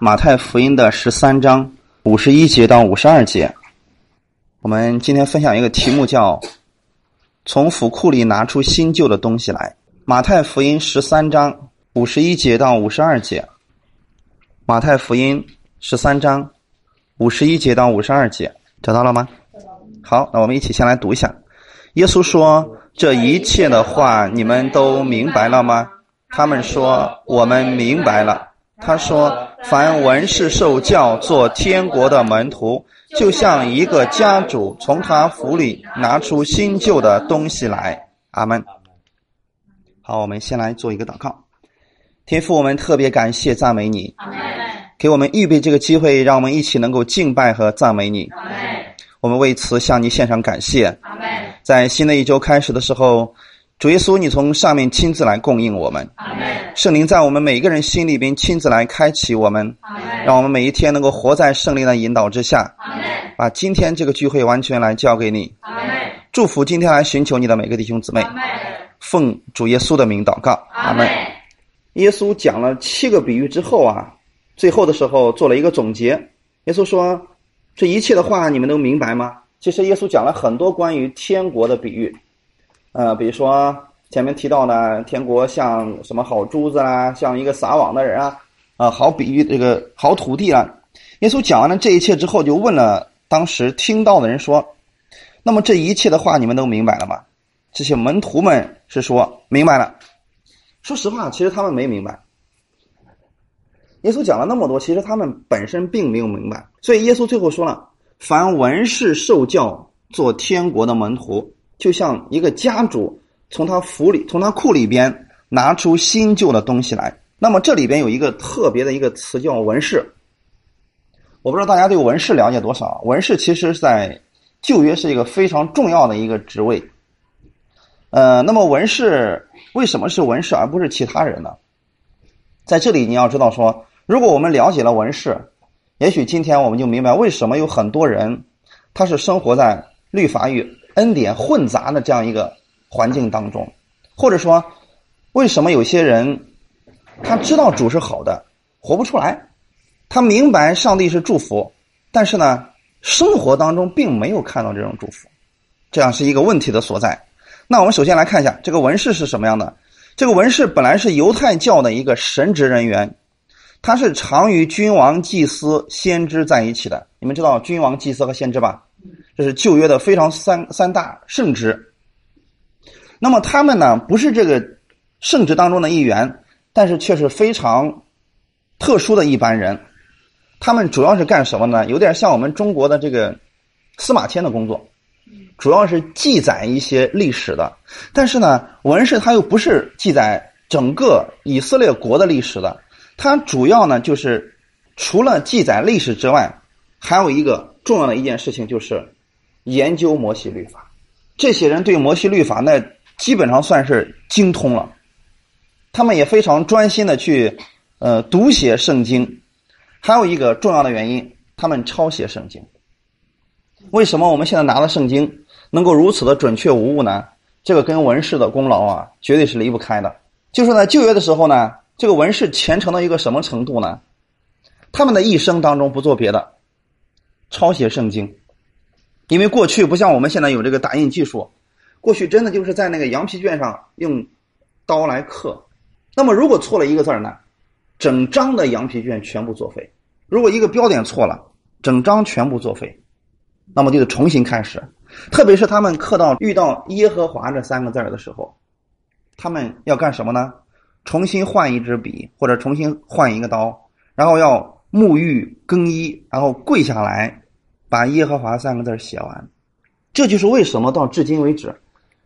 马太福音的十三章五十一节到五十二节。我们今天分享一个题目，叫“从府库里拿出新旧的东西来”。马太福音十三章五十一节到五十二节。马太福音十三章五十一节到五十二节，找到了吗？好，那我们一起先来读一下。耶稣说：“这一切的话，你们都明白了吗？”他们说：“我们明白了。”他说：“凡文士受教做天国的门徒，就像一个家主从他府里拿出新旧的东西来。”阿门。好，我们先来做一个祷告。天父，我们特别感谢赞美你，给我们预备这个机会，让我们一起能够敬拜和赞美你。我们为此向你献上感谢。在新的一周开始的时候。主耶稣，你从上面亲自来供应我们，圣灵在我们每一个人心里边亲自来开启我们，让我们每一天能够活在圣灵的引导之下，把今天这个聚会完全来交给你，祝福今天来寻求你的每个弟兄姊妹，奉主耶稣的名祷告，阿门。耶稣讲了七个比喻之后啊，最后的时候做了一个总结。耶稣说：“这一切的话你们都明白吗？”其实耶稣讲了很多关于天国的比喻。呃，比如说前面提到的，天国像什么好珠子啦，像一个撒网的人啊，啊，好比喻这个好土地啊。耶稣讲完了这一切之后，就问了当时听到的人说：“那么这一切的话，你们都明白了吗？”这些门徒们是说明白了。说实话，其实他们没明白。耶稣讲了那么多，其实他们本身并没有明白。所以耶稣最后说了：“凡文士受教做天国的门徒。”就像一个家主从他府里、从他库里边拿出新旧的东西来。那么这里边有一个特别的一个词叫文士。我不知道大家对文士了解多少？文士其实，在旧约是一个非常重要的一个职位。呃，那么文士为什么是文士而不是其他人呢？在这里你要知道说，如果我们了解了文士，也许今天我们就明白为什么有很多人他是生活在律法与。恩典混杂的这样一个环境当中，或者说，为什么有些人他知道主是好的，活不出来？他明白上帝是祝福，但是呢，生活当中并没有看到这种祝福，这样是一个问题的所在。那我们首先来看一下这个文士是什么样的。这个文士本来是犹太教的一个神职人员，他是常与君王、祭司、先知在一起的。你们知道君王、祭司和先知吧？这是旧约的非常三三大圣职。那么他们呢，不是这个圣职当中的一员，但是却是非常特殊的一般人。他们主要是干什么呢？有点像我们中国的这个司马迁的工作，主要是记载一些历史的。但是呢，文士他又不是记载整个以色列国的历史的，他主要呢就是除了记载历史之外，还有一个重要的一件事情就是。研究摩西律法，这些人对摩西律法那基本上算是精通了。他们也非常专心的去呃读写圣经。还有一个重要的原因，他们抄写圣经。为什么我们现在拿的圣经能够如此的准确无误呢？这个跟文士的功劳啊，绝对是离不开的。就是在旧约的时候呢，这个文士虔诚到一个什么程度呢？他们的一生当中不做别的，抄写圣经。因为过去不像我们现在有这个打印技术，过去真的就是在那个羊皮卷上用刀来刻。那么如果错了一个字儿呢，整张的羊皮卷全部作废；如果一个标点错了，整张全部作废。那么就得重新开始。特别是他们刻到遇到耶和华这三个字儿的时候，他们要干什么呢？重新换一支笔，或者重新换一个刀，然后要沐浴更衣，然后跪下来。把耶和华三个字写完，这就是为什么到至今为止，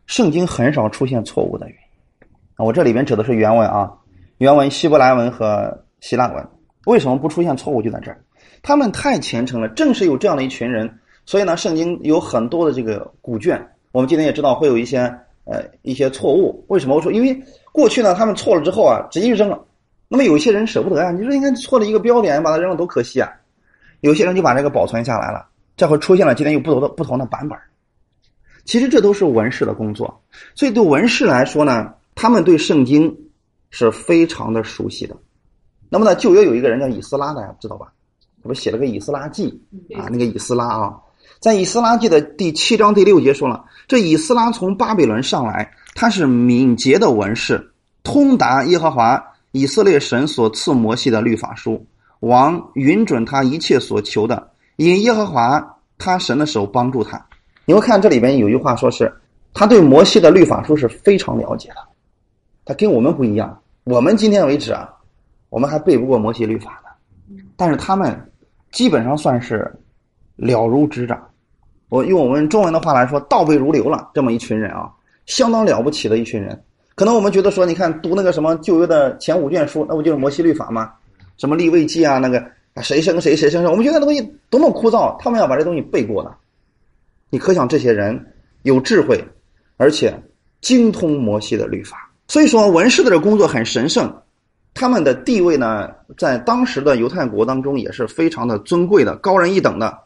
圣经很少出现错误的原因。啊，我这里边指的是原文啊，原文希伯来文和希腊文，为什么不出现错误就在这儿？他们太虔诚了，正是有这样的一群人，所以呢，圣经有很多的这个古卷，我们今天也知道会有一些呃一些错误。为什么我说？因为过去呢，他们错了之后啊，直接就扔了。那么有些人舍不得啊，你说应该错了一个标点，把它扔了多可惜啊。有些人就把这个保存下来了。这会出现了，今天有不同的不同的版本。其实这都是文士的工作，所以对文士来说呢，他们对圣经是非常的熟悉的。那么呢，旧约有一个人叫以斯拉，大家知道吧？他不写了个《以斯拉记》啊？那个以斯拉啊，在《以斯拉记》的第七章第六节说了，这以斯拉从巴比伦上来，他是敏捷的文士，通达耶和华以色列神所赐摩西的律法书，王允准他一切所求的，因耶和华他神的手帮助他。你会看这里边有句话说是，他对摩西的律法书是非常了解的，他跟我们不一样。我们今天为止啊，我们还背不过摩西律法呢，但是他们。基本上算是了如指掌。我用我们中文的话来说，倒背如流了。这么一群人啊，相当了不起的一群人。可能我们觉得说，你看读那个什么旧约的前五卷书，那不就是摩西律法吗？什么立位记啊，那个啊谁生谁谁生谁，我们觉得那东西多么枯燥。他们要把这东西背过的，你可想这些人有智慧，而且精通摩西的律法。所以说，文士的这工作很神圣。他们的地位呢，在当时的犹太国当中也是非常的尊贵的、高人一等的。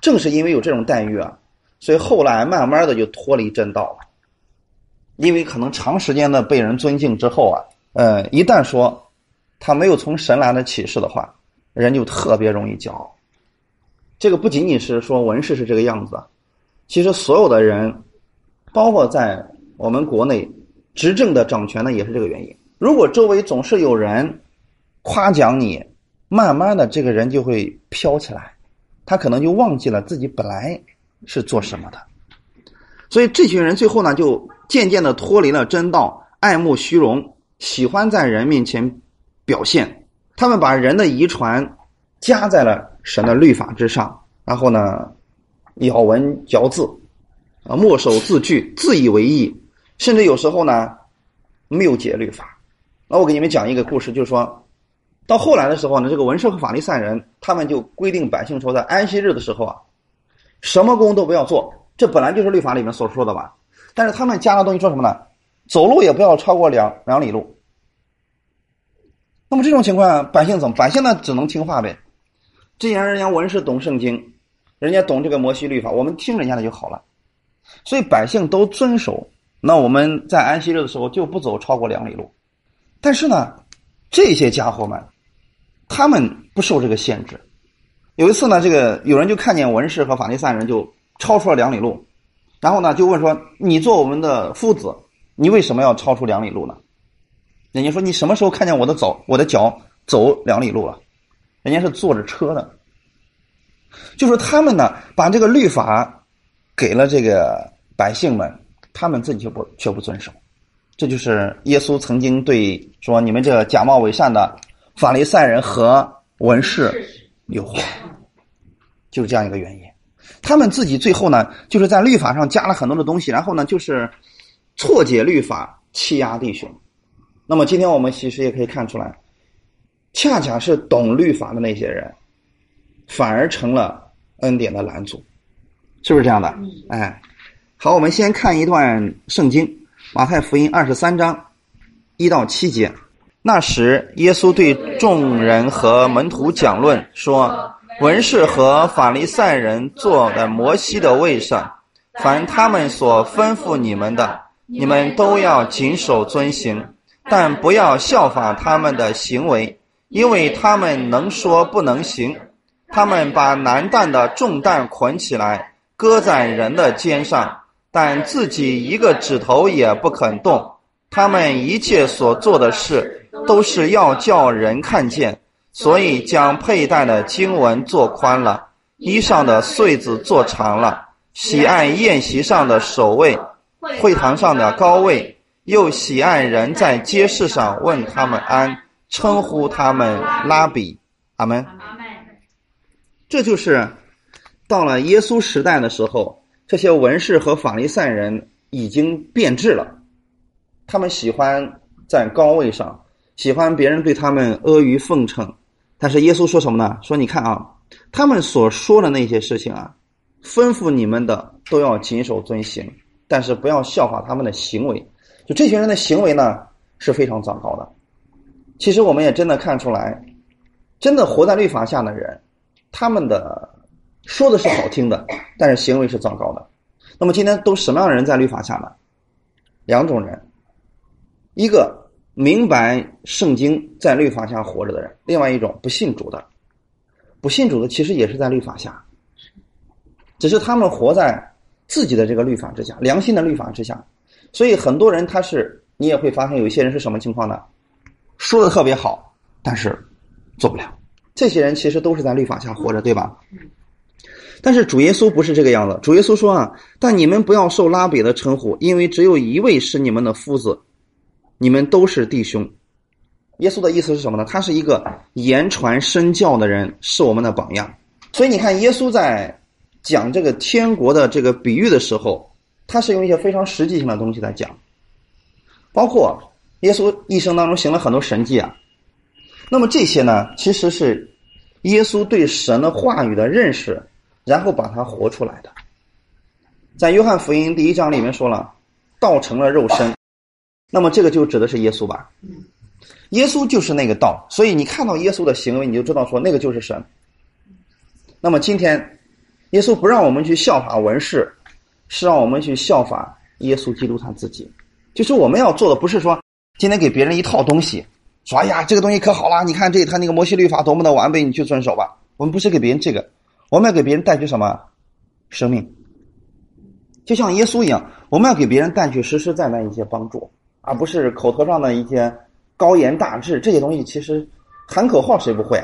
正是因为有这种待遇啊，所以后来慢慢的就脱离正道了。因为可能长时间的被人尊敬之后啊，呃，一旦说他没有从神来的启示的话，人就特别容易骄傲。这个不仅仅是说文士是这个样子，其实所有的人，包括在我们国内执政的掌权的也是这个原因。如果周围总是有人夸奖你，慢慢的这个人就会飘起来，他可能就忘记了自己本来是做什么的。所以这群人最后呢，就渐渐的脱离了真道，爱慕虚荣，喜欢在人面前表现。他们把人的遗传加在了神的律法之上，然后呢，咬文嚼字，啊，墨守字句，自以为意，甚至有时候呢，谬解律法。那我给你们讲一个故事，就是说，到后来的时候呢，这个文士和法利赛人，他们就规定百姓说，在安息日的时候啊，什么工都不要做。这本来就是律法里面所说的吧？但是他们加了东西，说什么呢？走路也不要超过两两里路。那么这种情况，百姓怎么？百姓呢，只能听话呗。既然人家文士懂圣经，人家懂这个摩西律法，我们听人家的就好了。所以百姓都遵守。那我们在安息日的时候就不走超过两里路。但是呢，这些家伙们，他们不受这个限制。有一次呢，这个有人就看见文士和法利赛人就超出了两里路，然后呢就问说：“你做我们的夫子，你为什么要超出两里路呢？”人家说：“你什么时候看见我的走我的脚走两里路了？”人家是坐着车的，就说他们呢把这个律法给了这个百姓们，他们自己却不却不遵守。这就是耶稣曾经对说：“你们这假冒伪善的法利赛人和文士有话，就是这样一个原因。他们自己最后呢，就是在律法上加了很多的东西，然后呢，就是错解律法，欺压弟兄。那么今天我们其实也可以看出来，恰恰是懂律法的那些人，反而成了恩典的拦阻，是不是这样的？哎，好，我们先看一段圣经。马太福音二十三章一到七节，那时耶稣对众人和门徒讲论说：“文士和法利赛人坐在摩西的位上，凡他们所吩咐你们的，你们都要谨守遵行，但不要效仿他们的行为，因为他们能说不能行。他们把难担的重担捆起来，搁在人的肩上。”但自己一个指头也不肯动，他们一切所做的事都是要叫人看见，所以将佩戴的经文做宽了，衣上的穗子做长了，喜爱宴席上的首位，会堂上的高位，又喜爱人在街市上问他们安，称呼他们拉比。阿门。这就是到了耶稣时代的时候。这些文士和法利赛人已经变质了，他们喜欢在高位上，喜欢别人对他们阿谀奉承。但是耶稣说什么呢？说你看啊，他们所说的那些事情啊，吩咐你们的都要谨守遵行，但是不要效法他们的行为。就这群人的行为呢是非常糟糕的。其实我们也真的看出来，真的活在律法下的人，他们的。说的是好听的，但是行为是糟糕的。那么今天都什么样的人在律法下呢？两种人，一个明白圣经在律法下活着的人，另外一种不信主的，不信主的其实也是在律法下，只是他们活在自己的这个律法之下，良心的律法之下。所以很多人他是，你也会发现有一些人是什么情况呢？说的特别好，但是做不了。这些人其实都是在律法下活着，对吧？但是主耶稣不是这个样子。主耶稣说啊，但你们不要受拉比的称呼，因为只有一位是你们的夫子，你们都是弟兄。耶稣的意思是什么呢？他是一个言传身教的人，是我们的榜样。所以你看，耶稣在讲这个天国的这个比喻的时候，他是用一些非常实际性的东西在讲，包括耶稣一生当中行了很多神迹啊。那么这些呢，其实是耶稣对神的话语的认识。然后把它活出来的，在约翰福音第一章里面说了，道成了肉身，那么这个就指的是耶稣吧？耶稣就是那个道，所以你看到耶稣的行为，你就知道说那个就是神。那么今天，耶稣不让我们去效法文士，是让我们去效法耶稣基督他自己。就是我们要做的，不是说今天给别人一套东西，说哎呀这个东西可好了，你看这他那个摩西律法多么的完备，你去遵守吧。我们不是给别人这个。我们要给别人带去什么生命？就像耶稣一样，我们要给别人带去实实在在一些帮助，而不是口头上的一些高言大志。这些东西其实喊口号谁不会？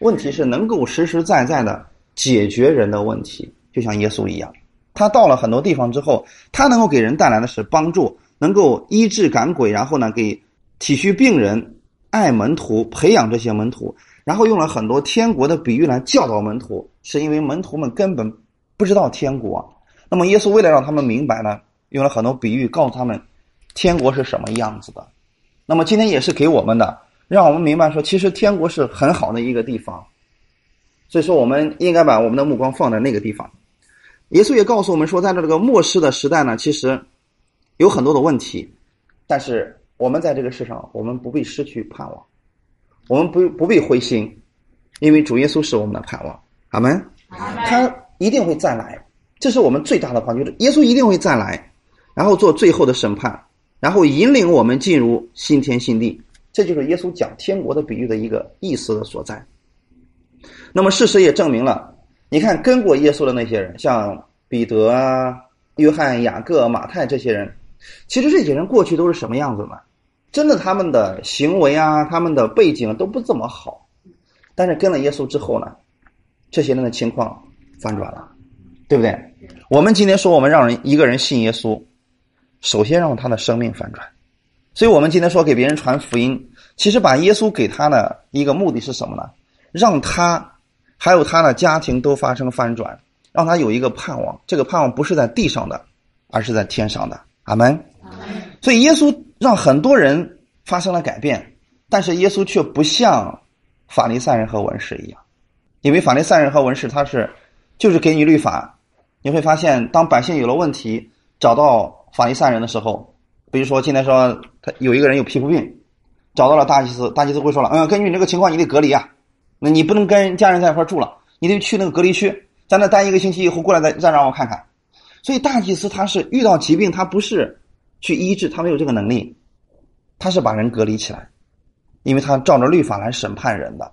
问题是能够实实在在的解决人的问题，就像耶稣一样，他到了很多地方之后，他能够给人带来的是帮助，能够医治赶鬼，然后呢，给体恤病人、爱门徒、培养这些门徒。然后用了很多天国的比喻来教导门徒，是因为门徒们根本不知道天国。那么耶稣为了让他们明白呢，用了很多比喻告诉他们天国是什么样子的。那么今天也是给我们的，让我们明白说，其实天国是很好的一个地方。所以说，我们应该把我们的目光放在那个地方。耶稣也告诉我们说，在这个末世的时代呢，其实有很多的问题，但是我们在这个世上，我们不必失去盼望。我们不不必灰心，因为主耶稣是我们的盼望。阿门。他一定会再来，这是我们最大的盼望，就是耶稣一定会再来，然后做最后的审判，然后引领我们进入新天新地。这就是耶稣讲天国的比喻的一个意思的所在。那么事实也证明了，你看跟过耶稣的那些人，像彼得啊、约翰、雅各、马太这些人，其实这些人过去都是什么样子呢？真的，他们的行为啊，他们的背景都不怎么好，但是跟了耶稣之后呢，这些人的情况反转了，对不对？我们今天说，我们让人一个人信耶稣，首先让他的生命反转。所以我们今天说给别人传福音，其实把耶稣给他的一个目的是什么呢？让他还有他的家庭都发生翻转，让他有一个盼望。这个盼望不是在地上的，而是在天上的。阿门。所以耶稣。让很多人发生了改变，但是耶稣却不像法利赛人和文士一样，因为法利赛人和文士他是就是给你律法，你会发现当百姓有了问题找到法利赛人的时候，比如说今天说他有一个人有皮肤病，找到了大祭司，大祭司会说了，嗯，根据你这个情况你得隔离啊，那你不能跟家人在一块住了，你得去那个隔离区，在那待一个星期以后过来再再让我看看。所以大祭司他是遇到疾病，他不是。去医治，他没有这个能力，他是把人隔离起来，因为他照着律法来审判人的。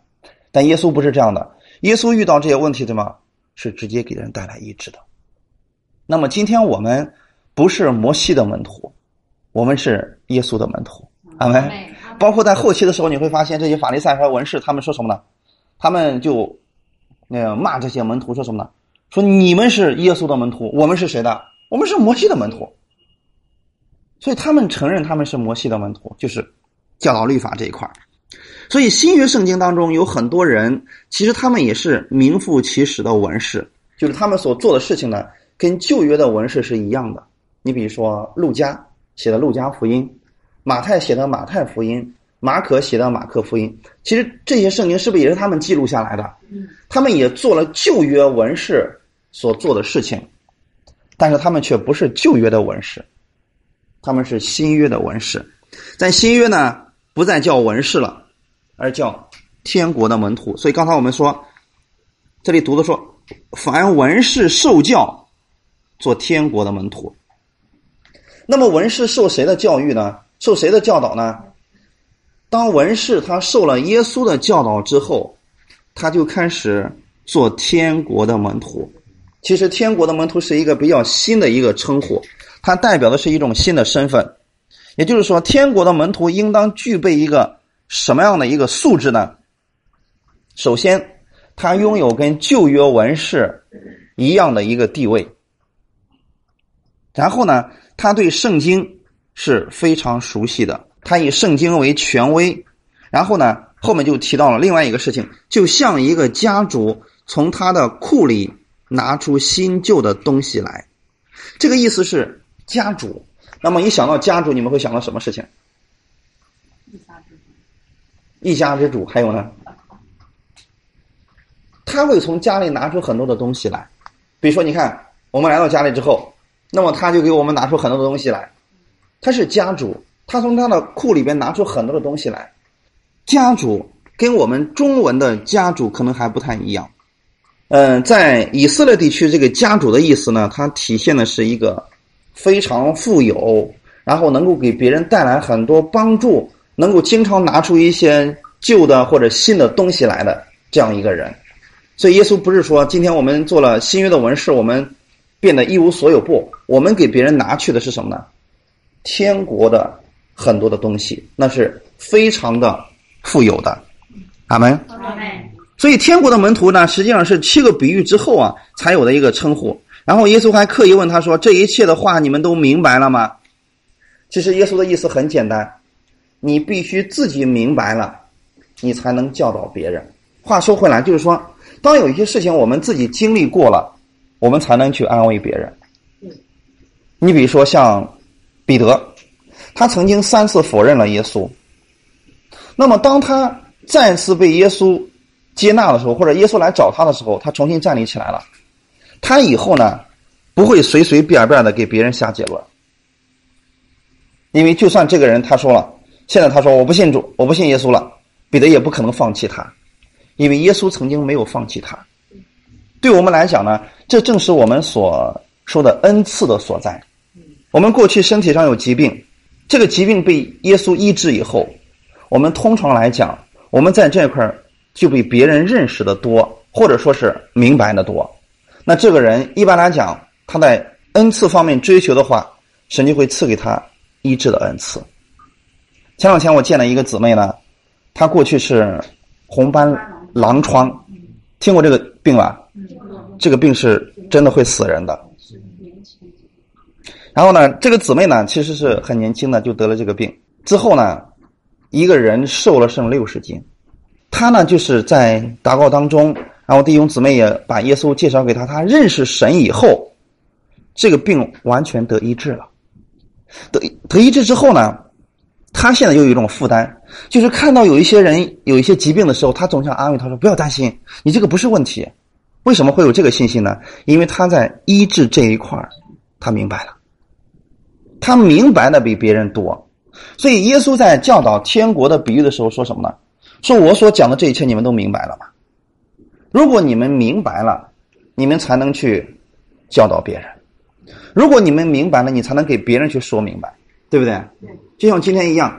但耶稣不是这样的，耶稣遇到这些问题，对吗是直接给人带来医治的？那么今天我们不是摩西的门徒，我们是耶稣的门徒，阿门。包括在后期的时候，你会发现这些法利赛和文士，他们说什么呢？他们就那个骂这些门徒，说什么呢？说你们是耶稣的门徒，我们是谁的？我们是摩西的门徒。所以他们承认他们是摩西的门徒，就是教导律法这一块所以新约圣经当中有很多人，其实他们也是名副其实的文士，就是他们所做的事情呢，跟旧约的文士是一样的。你比如说，路加写的《路加福音》，马太写的《马太福音》，马可写的《马可福音》，其实这些圣经是不是也是他们记录下来的？他们也做了旧约文士所做的事情，但是他们却不是旧约的文士。他们是新约的文士，在新约呢，不再叫文士了，而叫天国的门徒。所以刚才我们说，这里读的说，凡文士受教，做天国的门徒。那么文士受谁的教育呢？受谁的教导呢？当文士他受了耶稣的教导之后，他就开始做天国的门徒。其实，天国的门徒是一个比较新的一个称呼，它代表的是一种新的身份。也就是说，天国的门徒应当具备一个什么样的一个素质呢？首先，他拥有跟旧约文士一样的一个地位。然后呢，他对圣经是非常熟悉的，他以圣经为权威。然后呢，后面就提到了另外一个事情，就像一个家主从他的库里拿出新旧的东西来，这个意思是家主。那么一想到家主，你们会想到什么事情？一家之主。一家之主，还有呢？他会从家里拿出很多的东西来，比如说，你看，我们来到家里之后，那么他就给我们拿出很多的东西来。他是家主，他从他的库里边拿出很多的东西来。家主跟我们中文的家主可能还不太一样。嗯，在以色列地区，这个家主的意思呢，它体现的是一个。非常富有，然后能够给别人带来很多帮助，能够经常拿出一些旧的或者新的东西来的这样一个人。所以耶稣不是说今天我们做了新约的文士，我们变得一无所有。不，我们给别人拿去的是什么呢？天国的很多的东西，那是非常的富有的。阿门。所以天国的门徒呢，实际上是七个比喻之后啊才有的一个称呼。然后耶稣还刻意问他说：“这一切的话你们都明白了吗？”其实耶稣的意思很简单，你必须自己明白了，你才能教导别人。话说回来，就是说，当有一些事情我们自己经历过了，我们才能去安慰别人。你比如说像彼得，他曾经三次否认了耶稣。那么当他再次被耶稣接纳的时候，或者耶稣来找他的时候，他重新站立起来了。他以后呢，不会随随便便的给别人下结论，因为就算这个人他说了，现在他说我不信主，我不信耶稣了，彼得也不可能放弃他，因为耶稣曾经没有放弃他。对我们来讲呢，这正是我们所说的恩赐的所在。我们过去身体上有疾病，这个疾病被耶稣医治以后，我们通常来讲，我们在这块就比别人认识的多，或者说是明白的多。那这个人一般来讲，他在恩赐方面追求的话，神就会赐给他医治的恩赐。前两天我见了一个姊妹呢，她过去是红斑狼疮，听过这个病吧？这个病是真的会死人的。然后呢，这个姊妹呢，其实是很年轻的就得了这个病，之后呢，一个人瘦了剩六十斤。她呢，就是在祷告当中。然后弟兄姊妹也把耶稣介绍给他，他认识神以后，这个病完全得医治了。得得医治之后呢，他现在又有一种负担，就是看到有一些人有一些疾病的时候，他总想安慰他说：“不要担心，你这个不是问题。”为什么会有这个信心呢？因为他在医治这一块他明白了，他明白的比别人多。所以耶稣在教导天国的比喻的时候说什么呢？说我所讲的这一切，你们都明白了吗？如果你们明白了，你们才能去教导别人；如果你们明白了，你才能给别人去说明白，对不对？就像今天一样，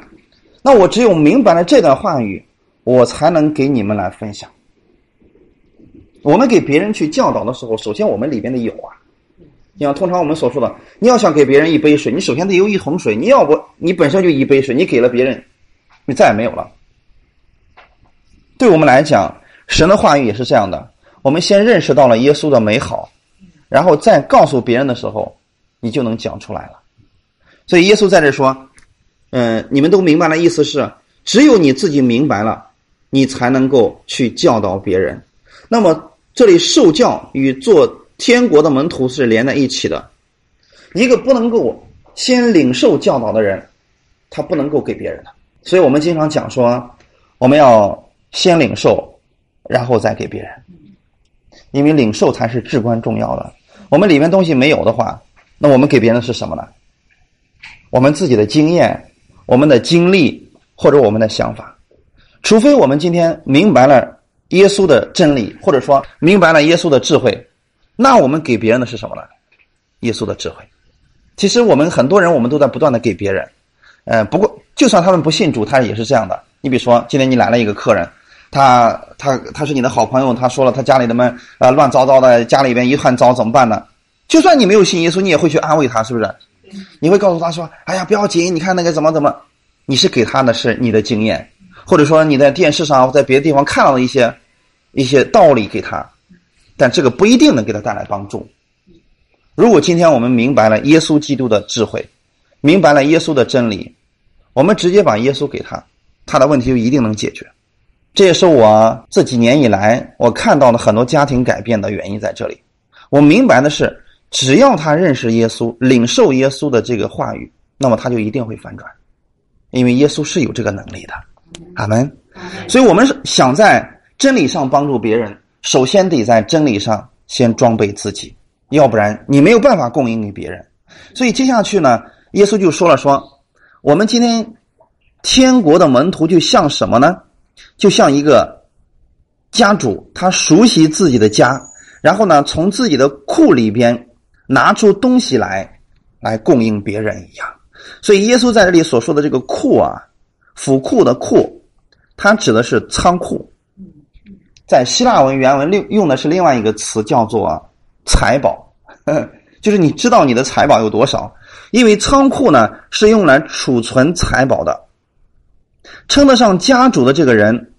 那我只有明白了这段话语，我才能给你们来分享。我们给别人去教导的时候，首先我们里边的有啊，你像通常我们所说的，你要想给别人一杯水，你首先得有一桶水，你要不你本身就一杯水，你给了别人，你再也没有了。对我们来讲。神的话语也是这样的，我们先认识到了耶稣的美好，然后再告诉别人的时候，你就能讲出来了。所以耶稣在这说：“嗯，你们都明白了，意思是只有你自己明白了，你才能够去教导别人。那么这里受教与做天国的门徒是连在一起的。一个不能够先领受教导的人，他不能够给别人的。所以我们经常讲说，我们要先领受。”然后再给别人，因为领受才是至关重要的。我们里面东西没有的话，那我们给别人的是什么呢？我们自己的经验、我们的经历或者我们的想法。除非我们今天明白了耶稣的真理，或者说明白了耶稣的智慧，那我们给别人的是什么呢？耶稣的智慧。其实我们很多人，我们都在不断的给别人。呃，不过就算他们不信主，他也是这样的。你比如说，今天你来了一个客人，他他他是你的好朋友，他说了他家里的们呃乱糟糟的，家里边一团糟怎么办呢？就算你没有信耶稣，你也会去安慰他，是不是？你会告诉他说：“哎呀，不要紧，你看那个怎么怎么。”你是给他的是你的经验，或者说你在电视上在别的地方看到的一些一些道理给他，但这个不一定能给他带来帮助。如果今天我们明白了耶稣基督的智慧，明白了耶稣的真理，我们直接把耶稣给他，他的问题就一定能解决。这也是我这几年以来我看到的很多家庭改变的原因在这里。我明白的是。只要他认识耶稣，领受耶稣的这个话语，那么他就一定会反转，因为耶稣是有这个能力的。阿门。所以，我们想在真理上帮助别人，首先得在真理上先装备自己，要不然你没有办法供应给别人。所以，接下去呢，耶稣就说了：“说我们今天天国的门徒就像什么呢？就像一个家主，他熟悉自己的家，然后呢，从自己的库里边。”拿出东西来，来供应别人一样。所以耶稣在这里所说的这个库啊，府库的库，它指的是仓库。在希腊文原文另用的是另外一个词，叫做财宝，就是你知道你的财宝有多少。因为仓库呢是用来储存财宝的，称得上家主的这个人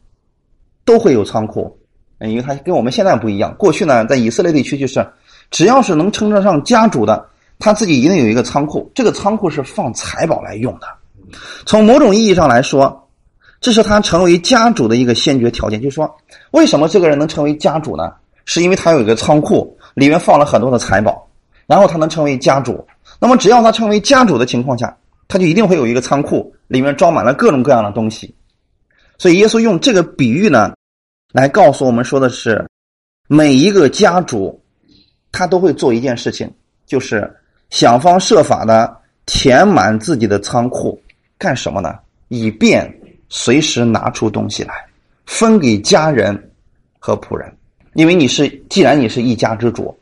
都会有仓库，因为他跟我们现在不一样。过去呢，在以色列地区就是。只要是能称得上家主的，他自己一定有一个仓库。这个仓库是放财宝来用的。从某种意义上来说，这是他成为家主的一个先决条件。就是说，为什么这个人能成为家主呢？是因为他有一个仓库，里面放了很多的财宝，然后他能成为家主。那么，只要他成为家主的情况下，他就一定会有一个仓库，里面装满了各种各样的东西。所以，耶稣用这个比喻呢，来告诉我们说的是，每一个家主。他都会做一件事情，就是想方设法的填满自己的仓库，干什么呢？以便随时拿出东西来分给家人和仆人。因为你是，既然你是一家之主，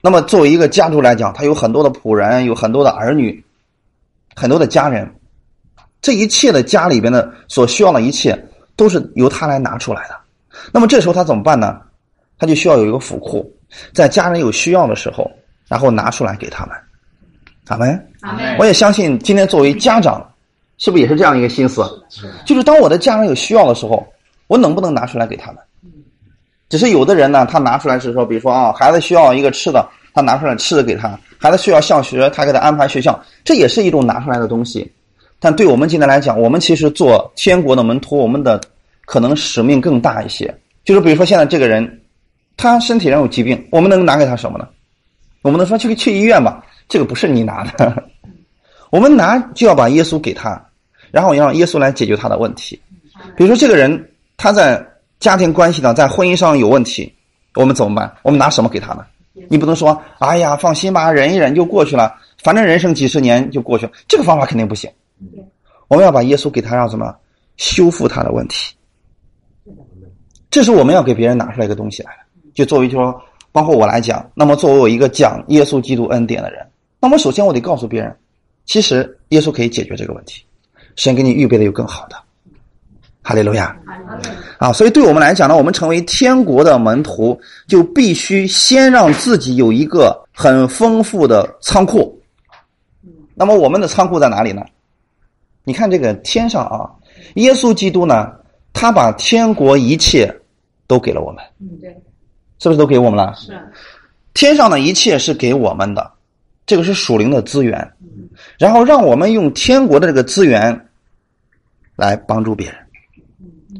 那么作为一个家族来讲，他有很多的仆人，有很多的儿女，很多的家人，这一切的家里边的所需要的一切，都是由他来拿出来的。那么这时候他怎么办呢？他就需要有一个府库。在家人有需要的时候，然后拿出来给他们，阿门。我也相信，今天作为家长，是不是也是这样一个心思？就是当我的家人有需要的时候，我能不能拿出来给他们？只是有的人呢，他拿出来是说，比如说啊，孩子需要一个吃的，他拿出来吃的给他；孩子需要上学，他给他安排学校，这也是一种拿出来的东西。但对我们今天来讲，我们其实做天国的门徒，我们的可能使命更大一些。就是比如说，现在这个人。他身体上有疾病，我们能拿给他什么呢？我们能说去去医院吧？这个不是你拿的，我们拿就要把耶稣给他，然后让耶稣来解决他的问题。比如说这个人他在家庭关系上、在婚姻上有问题，我们怎么办？我们拿什么给他呢？你不能说，哎呀，放心吧，忍一忍就过去了，反正人生几十年就过去了。这个方法肯定不行。我们要把耶稣给他，让什么修复他的问题？这是我们要给别人拿出来一个东西来。就作为说，包括我来讲，那么作为我一个讲耶稣基督恩典的人，那么首先我得告诉别人，其实耶稣可以解决这个问题，神给你预备的有更好的。哈利路亚！啊，所以对我们来讲呢，我们成为天国的门徒，就必须先让自己有一个很丰富的仓库。那么我们的仓库在哪里呢？你看这个天上啊，耶稣基督呢，他把天国一切都给了我们。嗯，对。是不是都给我们了？是，天上的一切是给我们的，这个是属灵的资源，然后让我们用天国的这个资源来帮助别人。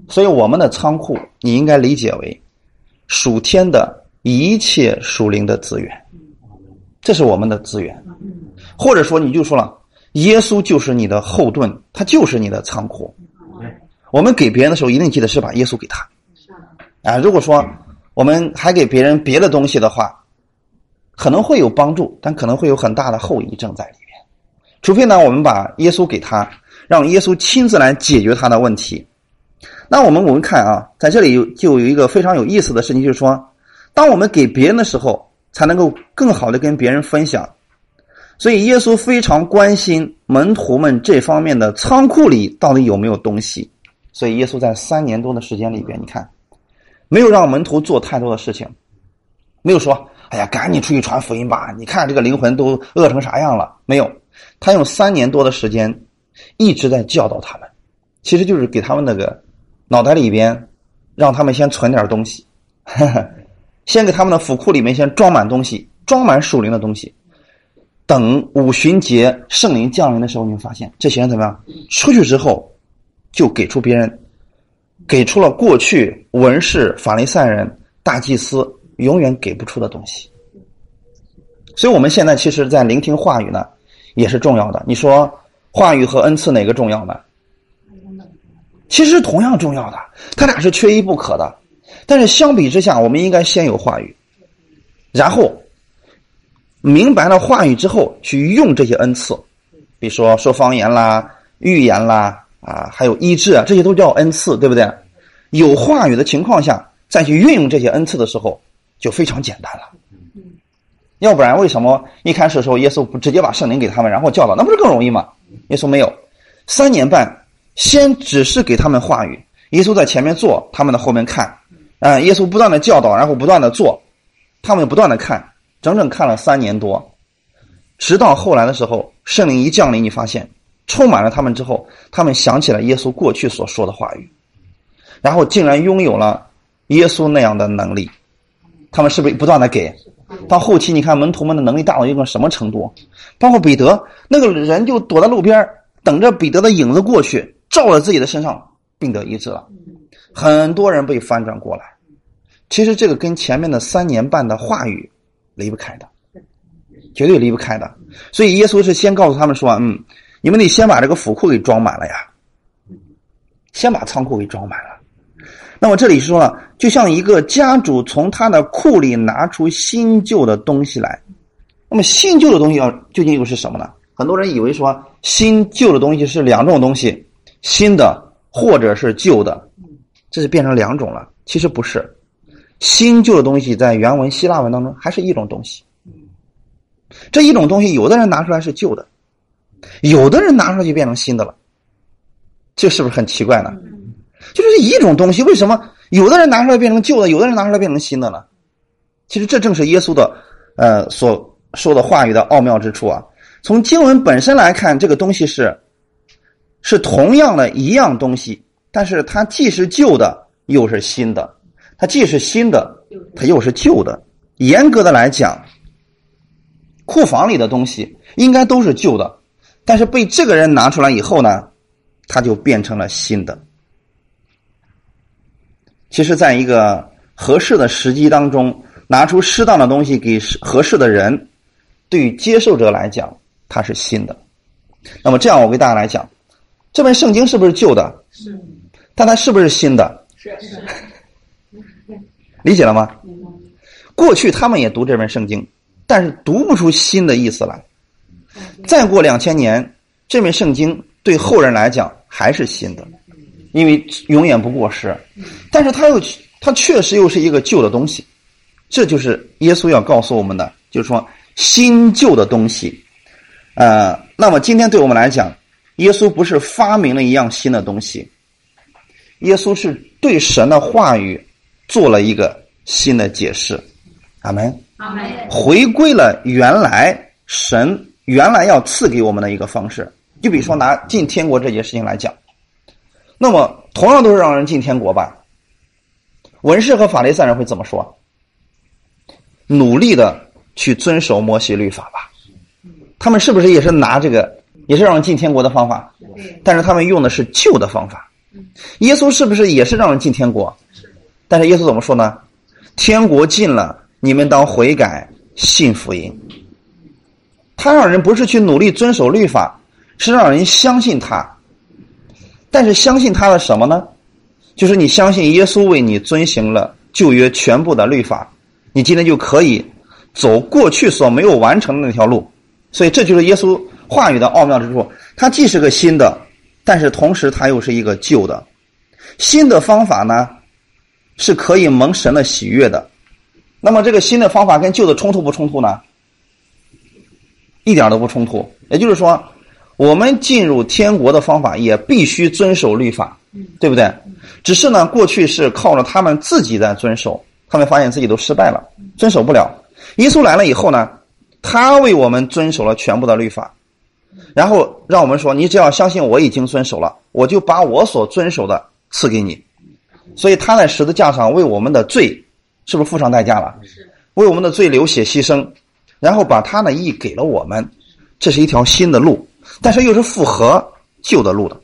所以我们的仓库，你应该理解为属天的一切属灵的资源，这是我们的资源。或者说，你就说了，耶稣就是你的后盾，他就是你的仓库。我们给别人的时候，一定记得是把耶稣给他。啊，如果说。我们还给别人别的东西的话，可能会有帮助，但可能会有很大的后遗症在里。除非呢，我们把耶稣给他，让耶稣亲自来解决他的问题。那我们我们看啊，在这里有就有一个非常有意思的事情，就是说，当我们给别人的时候，才能够更好的跟别人分享。所以耶稣非常关心门徒们这方面的仓库里到底有没有东西。所以耶稣在三年多的时间里边，你看，没有让门徒做太多的事情，没有说：“哎呀，赶紧出去传福音吧！”你看这个灵魂都饿成啥样了？没有，他用三年多的时间一直在教导他们，其实就是给他们那个脑袋里边，让他们先存点东西，先给他们的府库里面先装满东西，装满属灵的东西。等五旬节圣灵降临的时候，你会发现这些人怎么样？出去之后，就给出别人，给出了过去文士、法利赛人、大祭司永远给不出的东西。所以，我们现在其实，在聆听话语呢，也是重要的。你说，话语和恩赐哪个重要呢？其实同样重要的，他俩是缺一不可的。但是相比之下，我们应该先有话语，然后。明白了话语之后，去用这些恩赐，比如说说方言啦、预言啦啊，还有医治啊，这些都叫恩赐，对不对？有话语的情况下，再去运用这些恩赐的时候，就非常简单了。要不然，为什么一开始的时候耶稣不直接把圣灵给他们，然后教导，那不是更容易吗？耶稣没有，三年半，先只是给他们话语，耶稣在前面做，他们在后面看，啊，耶稣不断的教导，然后不断的做，他们不断的看。整整看了三年多，直到后来的时候，圣灵一降临，你发现充满了他们之后，他们想起了耶稣过去所说的话语，然后竟然拥有了耶稣那样的能力。他们是不是不断的给？到后期，你看门徒们的能力大到一个什么程度？包括彼得那个人就躲在路边等着彼得的影子过去，照在自己的身上，病得医治了。很多人被翻转过来。其实这个跟前面的三年半的话语。离不开的，绝对离不开的。所以耶稣是先告诉他们说：“嗯，你们得先把这个府库给装满了呀，先把仓库给装满了。”那么这里说了，就像一个家主从他的库里拿出新旧的东西来。那么新旧的东西要究竟又是什么呢？很多人以为说新旧的东西是两种东西，新的或者是旧的，这是变成两种了。其实不是。新旧的东西在原文希腊文当中还是一种东西。这一种东西，有的人拿出来是旧的，有的人拿出来就变成新的了，这是不是很奇怪呢？就是一种东西，为什么有的人拿出来变成旧的，有的人拿出来变成新的了？其实这正是耶稣的呃所说的话语的奥妙之处啊。从经文本身来看，这个东西是是同样的一样东西，但是它既是旧的，又是新的。它既是新的，它又是旧的。严格的来讲，库房里的东西应该都是旧的，但是被这个人拿出来以后呢，它就变成了新的。其实，在一个合适的时机当中，拿出适当的东西给合适的人，对于接受者来讲，它是新的。那么，这样我给大家来讲，这本圣经是不是旧的？是。但它是不是新的？是是。理解了吗？过去他们也读这本圣经，但是读不出新的意思来。再过两千年，这本圣经对后人来讲还是新的，因为永远不过时。但是它又，它确实又是一个旧的东西。这就是耶稣要告诉我们的，就是说新旧的东西。呃，那么今天对我们来讲，耶稣不是发明了一样新的东西，耶稣是对神的话语。做了一个新的解释，阿门。阿门。回归了原来神原来要赐给我们的一个方式。就比如说拿进天国这件事情来讲，那么同样都是让人进天国吧。文士和法利赛人会怎么说？努力的去遵守摩西律法吧。他们是不是也是拿这个，也是让人进天国的方法？但是他们用的是旧的方法。耶稣是不是也是让人进天国？但是耶稣怎么说呢？天国近了，你们当悔改，信福音。他让人不是去努力遵守律法，是让人相信他。但是相信他的什么呢？就是你相信耶稣为你遵行了旧约全部的律法，你今天就可以走过去所没有完成的那条路。所以这就是耶稣话语的奥妙之处。它既是个新的，但是同时它又是一个旧的。新的方法呢？是可以蒙神的喜悦的，那么这个新的方法跟旧的冲突不冲突呢？一点都不冲突。也就是说，我们进入天国的方法也必须遵守律法，对不对？只是呢，过去是靠着他们自己在遵守，他们发现自己都失败了，遵守不了。耶稣来了以后呢，他为我们遵守了全部的律法，然后让我们说：你只要相信我已经遵守了，我就把我所遵守的赐给你。所以他在十字架上为我们的罪，是不是付上代价了？为我们的罪流血牺牲，然后把他的义给了我们，这是一条新的路，但是又是符合旧的路的。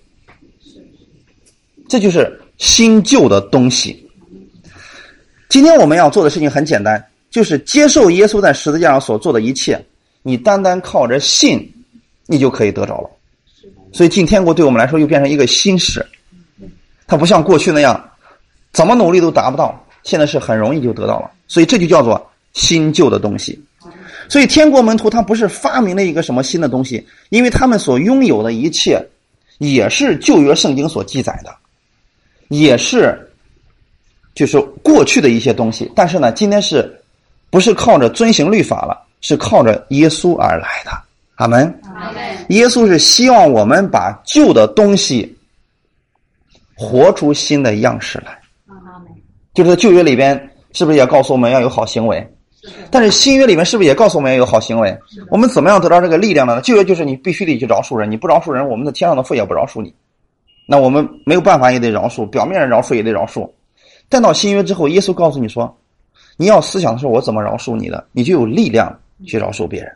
这就是新旧的东西。今天我们要做的事情很简单，就是接受耶稣在十字架上所做的一切，你单单靠着信，你就可以得着了。所以进天国对我们来说又变成一个新事，它不像过去那样，怎么努力都达不到，现在是很容易就得到了。所以这就叫做新旧的东西。所以天国门徒他不是发明了一个什么新的东西，因为他们所拥有的一切，也是旧约圣经所记载的。也是，就是过去的一些东西，但是呢，今天是，不是靠着遵行律法了，是靠着耶稣而来的。阿门。耶稣是希望我们把旧的东西活出新的样式来。就是旧约里边是不是也告诉我们要有好行为？但是新约里面是不是也告诉我们要有好行为？我们怎么样得到这个力量呢？旧约就是你必须得去饶恕人，你不饶恕人，我们的天上的父也不饶恕你。那我们没有办法也得饶恕，表面上饶恕也得饶恕。但到新约之后，耶稣告诉你说，你要思想的时候，我怎么饶恕你的，你就有力量去饶恕别人。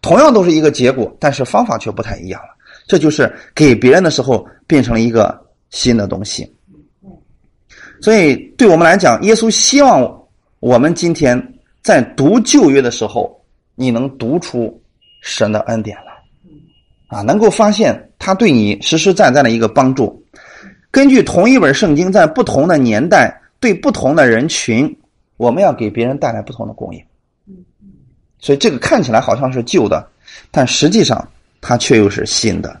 同样都是一个结果，但是方法却不太一样了。这就是给别人的时候变成了一个新的东西。所以对我们来讲，耶稣希望我们今天在读旧约的时候，你能读出神的恩典来，啊，能够发现。他对你实实在在的一个帮助。根据同一本圣经，在不同的年代，对不同的人群，我们要给别人带来不同的供应。所以这个看起来好像是旧的，但实际上它却又是新的。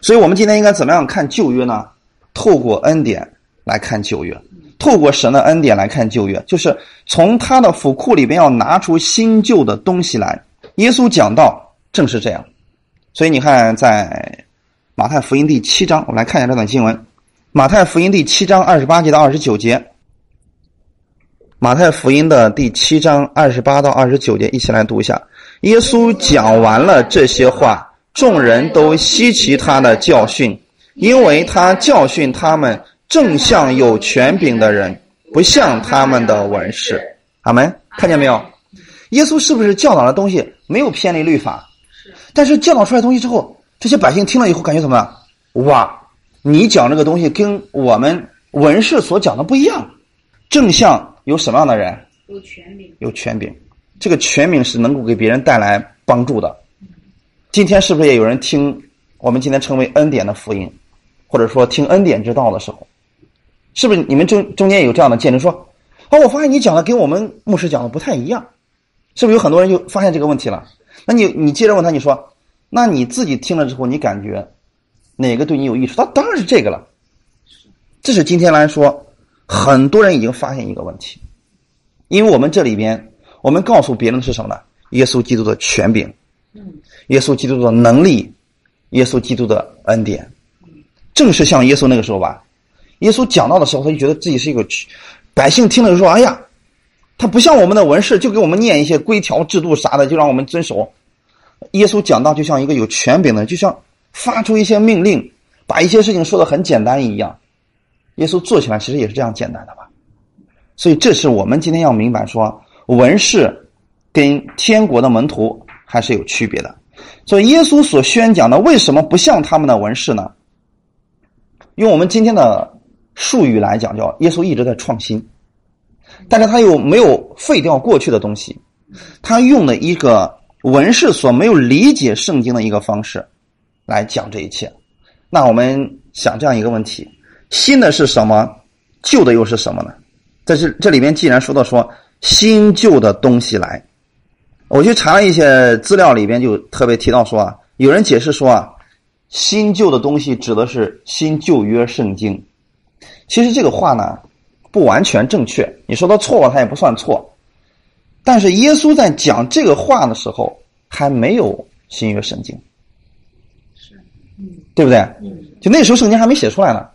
所以我们今天应该怎么样看旧约呢？透过恩典来看旧约，透过神的恩典来看旧约，就是从他的府库里边要拿出新旧的东西来。耶稣讲道正是这样。所以你看，在马太福音第七章，我们来看一下这段经文。马太福音第七章二十八节到二十九节。马太福音的第七章二十八到二十九节，一起来读一下。耶稣讲完了这些话，众人都稀奇他的教训，因为他教训他们正像有权柄的人，不像他们的文士。阿门。看见没有？耶稣是不是教导的东西没有偏离律法？但是教导出来东西之后。这些百姓听了以后感觉怎么样？哇，你讲这个东西跟我们文士所讲的不一样。正像有什么样的人？有权柄。有权柄，这个权柄是能够给别人带来帮助的。今天是不是也有人听我们今天称为恩典的福音，或者说听恩典之道的时候，是不是你们中中间有这样的见证？说，哦，我发现你讲的跟我们牧师讲的不太一样，是不是有很多人就发现这个问题了？那你你接着问他，你说。那你自己听了之后，你感觉哪个对你有益处？他当然是这个了。这是今天来说，很多人已经发现一个问题，因为我们这里边，我们告诉别人的是什么呢？耶稣基督的权柄，耶稣基督的能力，耶稣基督的恩典，正是像耶稣那个时候吧。耶稣讲到的时候，他就觉得自己是一个百姓听了就说：“哎呀，他不像我们的文士，就给我们念一些规条制度啥的，就让我们遵守。”耶稣讲道就像一个有权柄的，就像发出一些命令，把一些事情说的很简单一样。耶稣做起来其实也是这样简单的吧？所以这是我们今天要明白说，文士跟天国的门徒还是有区别的。所以耶稣所宣讲的为什么不像他们的文士呢？用我们今天的术语来讲，叫耶稣一直在创新，但是他又没有废掉过去的东西，他用的一个。文士所没有理解圣经的一个方式，来讲这一切。那我们想这样一个问题：新的是什么？旧的又是什么呢？在这这里边，既然说到说新旧的东西来，我去查了一些资料，里边就特别提到说啊，有人解释说啊，新旧的东西指的是新旧约圣经。其实这个话呢，不完全正确。你说他错了，他也不算错。但是耶稣在讲这个话的时候，还没有新约圣经，是，嗯对不对？嗯就那时候圣经还没写出来呢，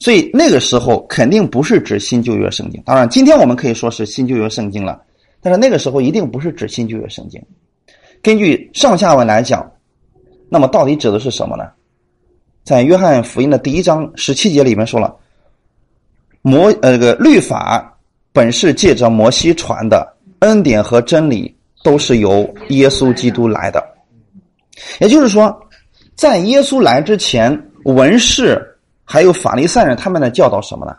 所以那个时候肯定不是指新旧约圣经。当然，今天我们可以说是新旧约圣经了，但是那个时候一定不是指新旧约圣经。根据上下文来讲，那么到底指的是什么呢？在约翰福音的第一章十七节里面说了，摩呃这个律法本是借着摩西传的，恩典和真理都是由耶稣基督来的。也就是说，在耶稣来之前，文士还有法利赛人他们在教导什么呢？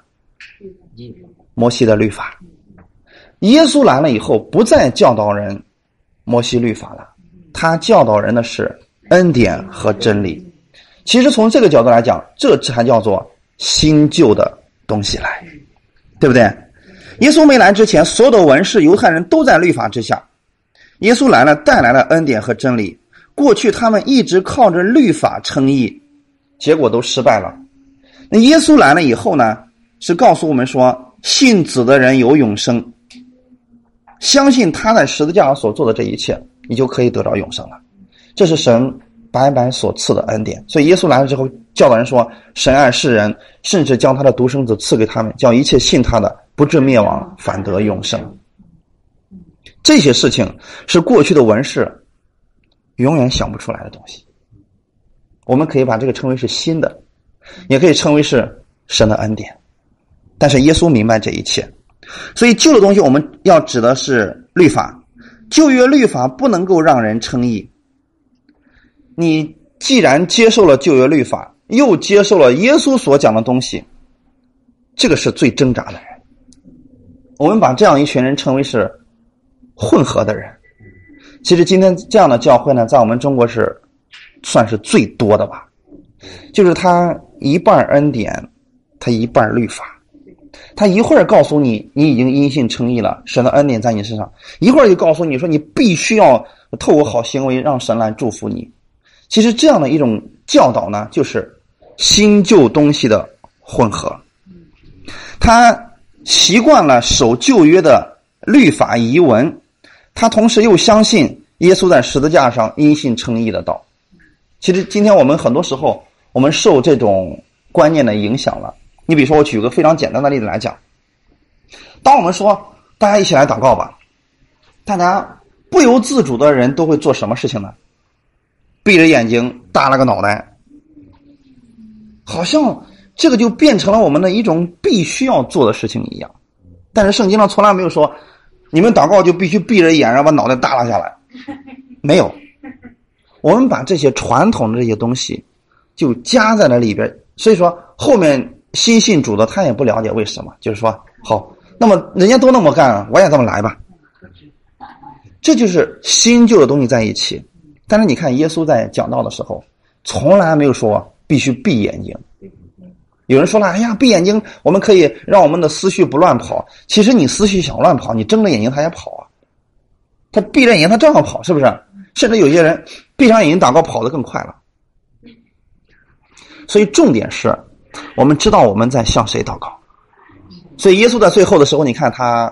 摩西的律法。耶稣来了以后，不再教导人摩西律法了，他教导人的是恩典和真理。其实从这个角度来讲，这才叫做新旧的东西来，对不对？耶稣没来之前，所有的文士、犹太人都在律法之下。耶稣来了，带来了恩典和真理。过去他们一直靠着律法称义，结果都失败了。那耶稣来了以后呢，是告诉我们说，信子的人有永生，相信他在十字架上所做的这一切，你就可以得到永生了。这是神白白所赐的恩典。所以耶稣来了之后，教导人说，神爱世人，甚至将他的独生子赐给他们，叫一切信他的不至灭亡，反得永生。这些事情是过去的文士永远想不出来的东西。我们可以把这个称为是新的，也可以称为是神的恩典。但是耶稣明白这一切，所以旧的东西我们要指的是律法。旧约律法不能够让人称义。你既然接受了旧约律法，又接受了耶稣所讲的东西，这个是最挣扎的人。我们把这样一群人称为是混合的人。其实今天这样的教会呢，在我们中国是算是最多的吧，就是他一半恩典，他一半律法，他一会儿告诉你你已经因信称义了，神的恩典在你身上，一会儿就告诉你说你必须要透过好行为让神来祝福你。其实这样的一种教导呢，就是新旧东西的混合。他习惯了守旧约的律法遗文，他同时又相信耶稣在十字架上因信称义的道。其实今天我们很多时候，我们受这种观念的影响了。你比如说，我举个非常简单的例子来讲，当我们说大家一起来祷告吧，大家不由自主的人都会做什么事情呢？闭着眼睛，耷拉个脑袋，好像这个就变成了我们的一种必须要做的事情一样。但是圣经上从来没有说，你们祷告就必须闭着眼，然后把脑袋耷拉下来，没有。我们把这些传统的这些东西就加在了里边，所以说后面新信主的他也不了解为什么，就是说好，那么人家都那么干，我也这么来吧。这就是新旧的东西在一起。但是你看，耶稣在讲道的时候，从来没有说必须闭眼睛。有人说了：“哎呀，闭眼睛，我们可以让我们的思绪不乱跑。”其实你思绪想乱跑，你睁着眼睛他也跑啊。他闭着眼睛，他照样跑，是不是？甚至有些人闭上眼睛祷告，跑得更快了。所以重点是，我们知道我们在向谁祷告。所以耶稣在最后的时候，你看他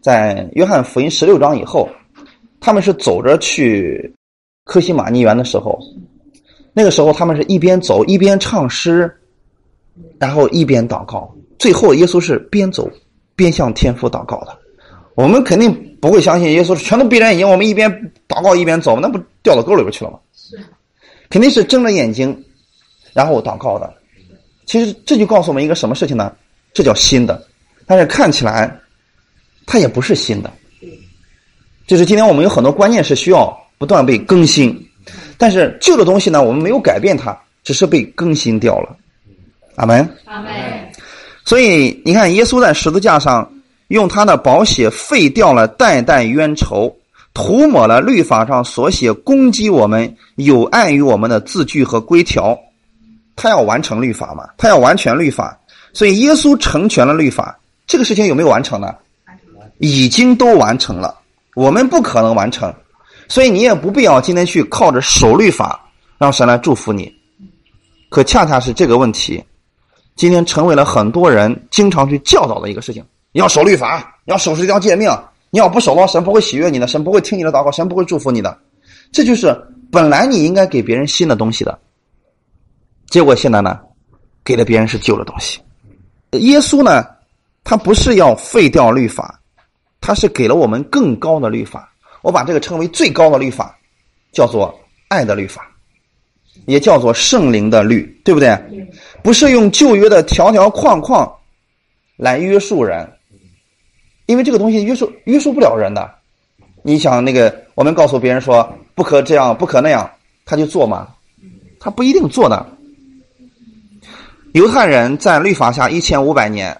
在约翰福音十六章以后，他们是走着去科西玛尼园的时候，那个时候他们是一边走一边唱诗，然后一边祷告。最后耶稣是边走边向天父祷告的。我们肯定不会相信耶稣全都闭着眼睛，我们一边祷告一边走，那不掉到沟里边去了吗？是肯定是睁着眼睛，然后祷告的。其实这就告诉我们一个什么事情呢？这叫新的，但是看起来它也不是新的。就是今天我们有很多观念是需要不断被更新，但是旧的东西呢，我们没有改变它，只是被更新掉了。阿门。阿门。所以你看，耶稣在十字架上用他的宝血废掉了代代冤仇，涂抹了律法上所写攻击我们、有碍于我们的字句和规条。他要完成律法嘛？他要完全律法，所以耶稣成全了律法。这个事情有没有完成呢？已经都完成了。我们不可能完成，所以你也不必要今天去靠着守律法让神来祝福你。可恰恰是这个问题，今天成为了很多人经常去教导的一个事情：你要守律法，要守这条诫命。你要不守的话，神不会喜悦你的，神不会听你的祷告，神不会祝福你的。这就是本来你应该给别人新的东西的，结果现在呢，给了别人是旧的东西。耶稣呢，他不是要废掉律法，他是给了我们更高的律法。我把这个称为最高的律法，叫做爱的律法，也叫做圣灵的律，对不对？不是用旧约的条条框框来约束人，因为这个东西约束约束不了人的。你想那个，我们告诉别人说不可这样，不可那样，他就做吗？他不一定做的。犹太人在律法下一千五百年，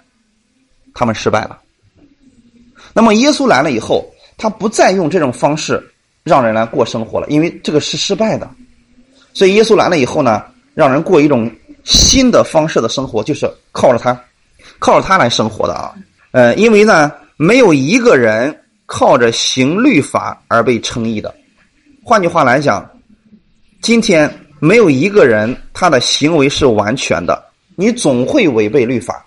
他们失败了。那么耶稣来了以后，他不再用这种方式让人来过生活了，因为这个是失败的。所以耶稣来了以后呢，让人过一种新的方式的生活，就是靠着他，靠着他来生活的啊。呃，因为呢，没有一个人靠着行律法而被称义的。换句话来讲，今天没有一个人他的行为是完全的。你总会违背律法。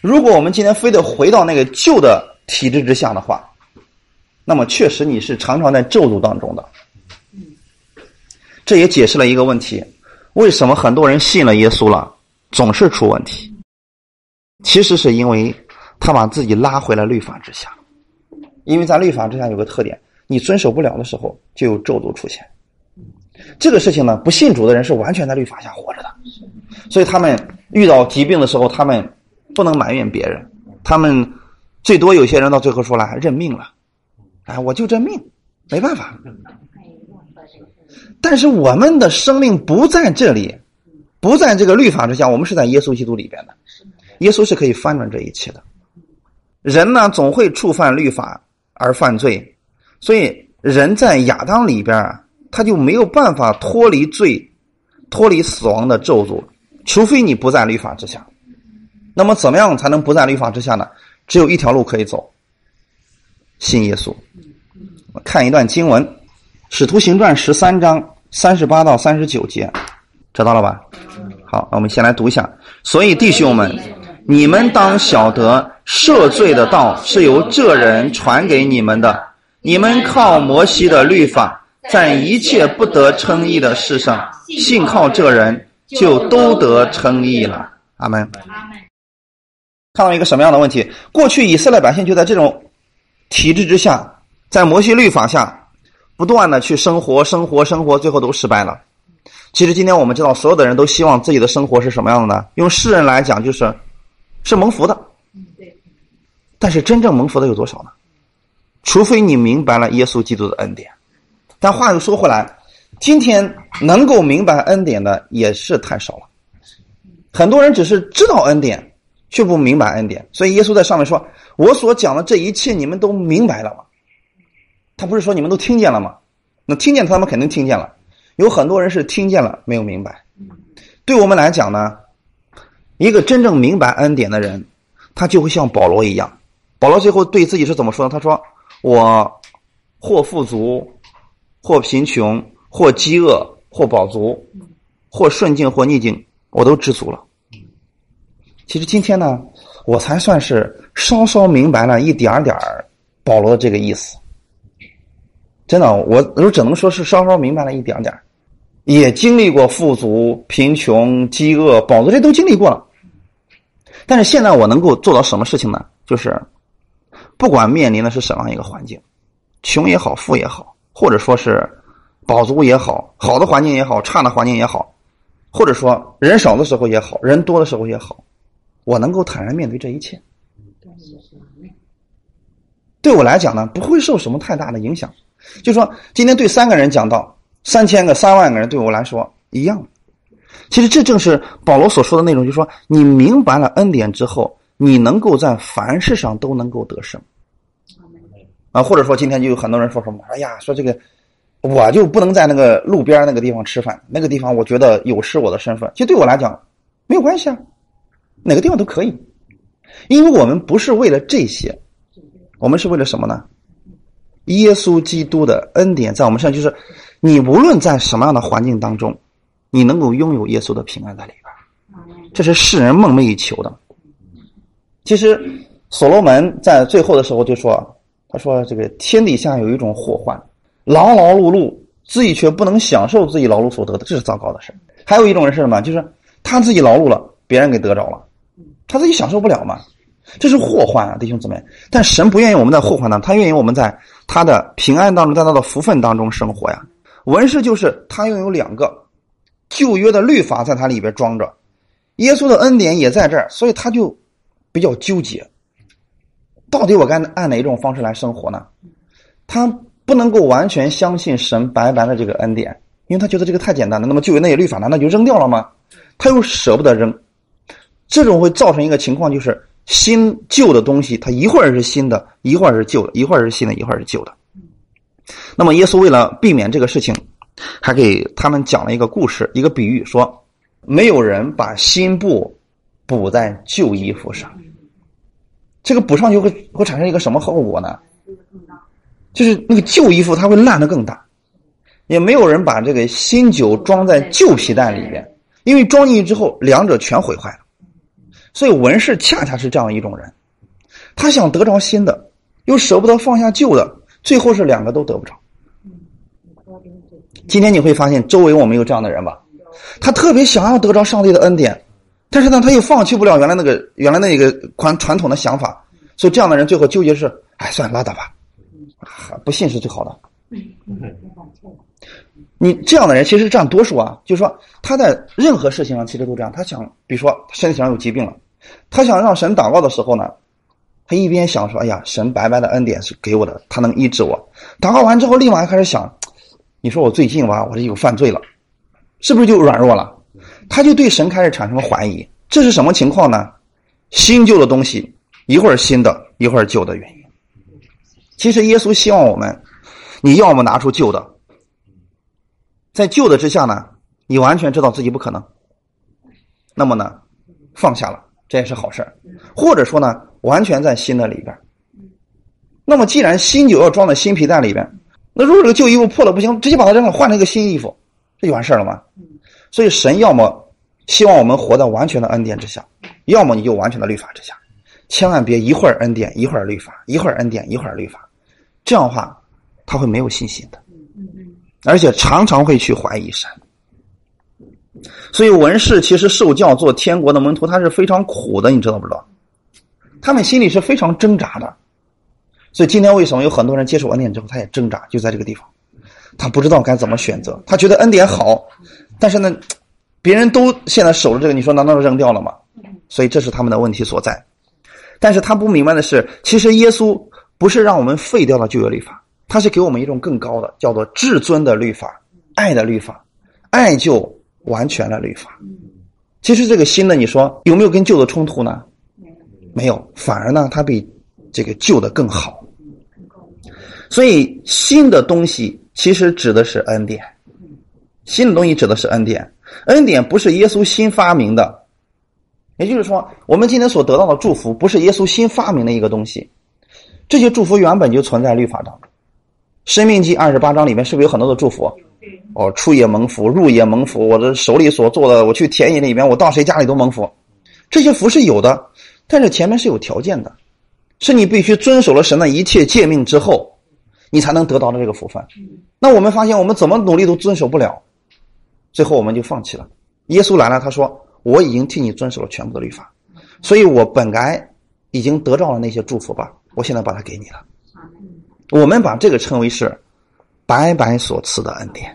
如果我们今天非得回到那个旧的体制之下的话，那么确实你是常常在咒诅当中的。这也解释了一个问题：为什么很多人信了耶稣了，总是出问题？其实是因为他把自己拉回了律法之下。因为在律法之下有个特点，你遵守不了的时候，就有咒诅出现。这个事情呢，不信主的人是完全在律法下活着的，所以他们遇到疾病的时候，他们不能埋怨别人，他们最多有些人到最后说了认命了，哎，我就这命，没办法。但是我们的生命不在这里，不在这个律法之下，我们是在耶稣基督里边的，耶稣是可以翻转这一切的。人呢，总会触犯律法而犯罪，所以人在亚当里边啊。他就没有办法脱离罪、脱离死亡的咒诅，除非你不在律法之下。那么，怎么样才能不在律法之下呢？只有一条路可以走：信耶稣。看一段经文，《使徒行传》十三章三十八到三十九节，知道了吧？好，我们先来读一下。所以，弟兄们，你们当晓得，赦罪的道是由这人传给你们的。你们靠摩西的律法。在一切不得称义的事上，信靠这人就都得称义了。阿门。看到一个什么样的问题？过去以色列百姓就在这种体制之下，在摩西律法下，不断的去生活、生活、生活，最后都失败了。其实今天我们知道，所有的人都希望自己的生活是什么样的呢？用世人来讲，就是是蒙福的。但是真正蒙福的有多少呢？除非你明白了耶稣基督的恩典。但话又说回来，今天能够明白恩典的也是太少了。很多人只是知道恩典，却不明白恩典。所以耶稣在上面说：“我所讲的这一切，你们都明白了吗？”他不是说你们都听见了吗？那听见他们肯定听见了。有很多人是听见了，没有明白。对我们来讲呢，一个真正明白恩典的人，他就会像保罗一样。保罗最后对自己是怎么说的？他说：“我或富足。”或贫穷，或饥饿，或饱足，或顺境，或逆境，我都知足了。其实今天呢，我才算是稍稍明白了一点点保罗的这个意思。真的，我我只能说是稍稍明白了一点点也经历过富足、贫穷、饥饿、饱足，这都经历过了。但是现在我能够做到什么事情呢？就是不管面临的是什么样一个环境，穷也好，富也好。或者说是饱足也好，好的环境也好，差的环境也好，或者说人少的时候也好，人多的时候也好，我能够坦然面对这一切。对我来讲呢，不会受什么太大的影响。就说今天对三个人讲到三千个、三万个人，对我来说一样。其实这正是保罗所说的内容，就是说你明白了恩典之后，你能够在凡事上都能够得胜。啊，或者说今天就有很多人说什么？哎呀，说这个我就不能在那个路边那个地方吃饭，那个地方我觉得有失我的身份。其实对我来讲没有关系啊，哪个地方都可以，因为我们不是为了这些，我们是为了什么呢？耶稣基督的恩典在我们身上，就是你无论在什么样的环境当中，你能够拥有耶稣的平安在里边，这是世人梦寐以求的。其实所罗门在最后的时候就说。他说：“这个天底下有一种祸患，劳劳碌碌自己却不能享受自己劳碌所得的，这是糟糕的事还有一种人是什么？就是他自己劳碌了，别人给得着了，他自己享受不了嘛，这是祸患啊，弟兄姊妹。但神不愿意我们在祸患当中，他愿意我们在他的平安当中，在他的福分当中生活呀。文士就是他拥有两个旧约的律法在他里边装着，耶稣的恩典也在这儿，所以他就比较纠结，到底我该按哪一种方式来生活呢？他不能够完全相信神白白的这个恩典，因为他觉得这个太简单了。那么旧约那些律法难道就扔掉了吗？他又舍不得扔，这种会造成一个情况，就是新旧的东西，它一会儿是新的，一会儿是旧的，一会儿是新的，一会儿是旧的。那么耶稣为了避免这个事情，还给他们讲了一个故事，一个比喻，说没有人把新布补在旧衣服上，这个补上去会会产生一个什么后果呢？就是那个旧衣服它会烂得更大。也没有人把这个新酒装在旧皮袋里边，因为装进去之后两者全毁坏了。所以文士恰恰是这样一种人，他想得着新的，又舍不得放下旧的。最后是两个都得不着。今天你会发现，周围我们有这样的人吧？他特别想要得着上帝的恩典，但是呢，他又放弃不了原来那个原来那个传传统的想法，所以这样的人最后纠结是：哎，算，拉倒吧，不信是最好的。你这样的人其实占多数啊，就是说他在任何事情上其实都这样。他想，比如说身体上有疾病了，他想让神祷告的时候呢。他一边想说：“哎呀，神白白的恩典是给我的，他能医治我。”祷告完之后，立马开始想：“你说我最近吧，我这有犯罪了，是不是就软弱了？”他就对神开始产生了怀疑。这是什么情况呢？新旧的东西，一会儿新的，一会儿旧的原因。其实耶稣希望我们，你要么拿出旧的，在旧的之下呢，你完全知道自己不可能，那么呢，放下了，这也是好事儿或者说呢？完全在新的里边，那么既然新酒要装在新皮袋里边，那如果这个旧衣服破了不行，直接把它扔了，换了一个新衣服，这就完事儿了吗？所以神要么希望我们活在完全的恩典之下，要么你就完全的律法之下，千万别一会儿恩典一会儿律法，一会儿恩典一会儿律法，这样的话他会没有信心的，而且常常会去怀疑神。所以文士其实受教做天国的门徒，他是非常苦的，你知道不知道？他们心里是非常挣扎的，所以今天为什么有很多人接受恩典之后，他也挣扎，就在这个地方，他不知道该怎么选择。他觉得恩典好，但是呢，别人都现在守着这个，你说难道扔掉了吗？所以这是他们的问题所在。但是他不明白的是，其实耶稣不是让我们废掉了旧约律法，他是给我们一种更高的，叫做至尊的律法，爱的律法，爱就完全的律法。其实这个新的，你说有没有跟旧的冲突呢？没有，反而呢，它比这个旧的更好。所以新的东西其实指的是恩典，新的东西指的是恩典。恩典不是耶稣新发明的，也就是说，我们今天所得到的祝福不是耶稣新发明的一个东西，这些祝福原本就存在律法当中。生命记二十八章里面是不是有很多的祝福？哦，出也蒙福，入也蒙福。我的手里所做的，我去田野里面，我到谁家里都蒙福。这些福是有的。但是前面是有条件的，是你必须遵守了神的一切诫命之后，你才能得到的这个福分。那我们发现，我们怎么努力都遵守不了，最后我们就放弃了。耶稣来了，他说：“我已经替你遵守了全部的律法，所以我本该已经得到了那些祝福吧，我现在把它给你了。”我们把这个称为是白白所赐的恩典。